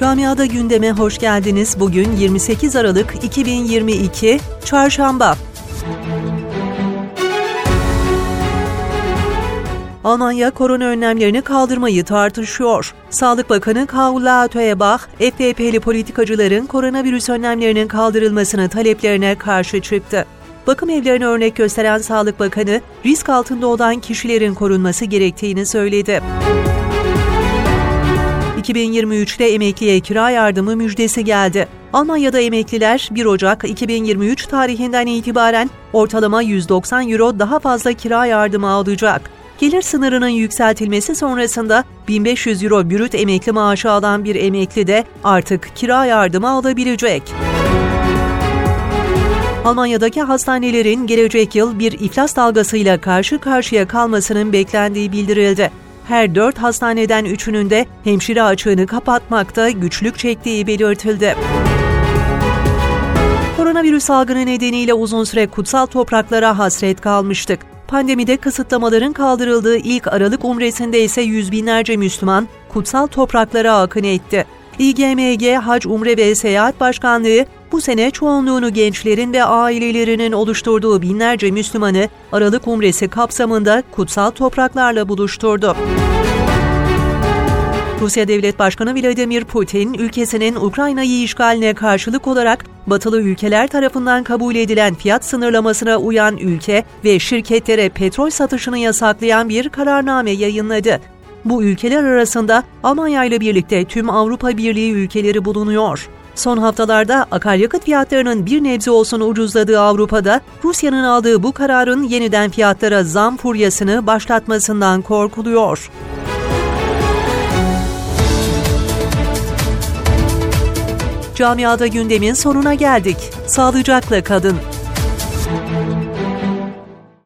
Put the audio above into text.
Camiada gündeme hoş geldiniz. Bugün 28 Aralık 2022 Çarşamba. Almanya korona önlemlerini kaldırmayı tartışıyor. Sağlık Bakanı Kaula Toebach, FDP'li politikacıların koronavirüs önlemlerinin kaldırılmasını taleplerine karşı çıktı. Bakım evlerini örnek gösteren Sağlık Bakanı, risk altında olan kişilerin korunması gerektiğini söyledi. 2023'te emekliye kira yardımı müjdesi geldi. Almanya'da emekliler 1 Ocak 2023 tarihinden itibaren ortalama 190 euro daha fazla kira yardımı alacak. Gelir sınırının yükseltilmesi sonrasında 1500 euro bürüt emekli maaşı alan bir emekli de artık kira yardımı alabilecek. Almanya'daki hastanelerin gelecek yıl bir iflas dalgasıyla karşı karşıya kalmasının beklendiği bildirildi. Her dört hastaneden üçünün de hemşire açığını kapatmakta güçlük çektiği belirtildi. Koronavirüs salgını nedeniyle uzun süre kutsal topraklara hasret kalmıştık. Pandemide kısıtlamaların kaldırıldığı ilk Aralık Umresi'nde ise yüz binlerce Müslüman kutsal topraklara akın etti. İGMG Hac Umre ve Seyahat Başkanlığı bu sene çoğunluğunu gençlerin ve ailelerinin oluşturduğu binlerce Müslümanı Aralık Umresi kapsamında kutsal topraklarla buluşturdu. Rusya Devlet Başkanı Vladimir Putin, ülkesinin Ukrayna'yı işgaline karşılık olarak batılı ülkeler tarafından kabul edilen fiyat sınırlamasına uyan ülke ve şirketlere petrol satışını yasaklayan bir kararname yayınladı. Bu ülkeler arasında Almanya ile birlikte tüm Avrupa Birliği ülkeleri bulunuyor. Son haftalarda akaryakıt fiyatlarının bir nebze olsun ucuzladığı Avrupa'da Rusya'nın aldığı bu kararın yeniden fiyatlara zam furyasını başlatmasından korkuluyor. Camiada gündemin sonuna geldik. Sağlıcakla kadın.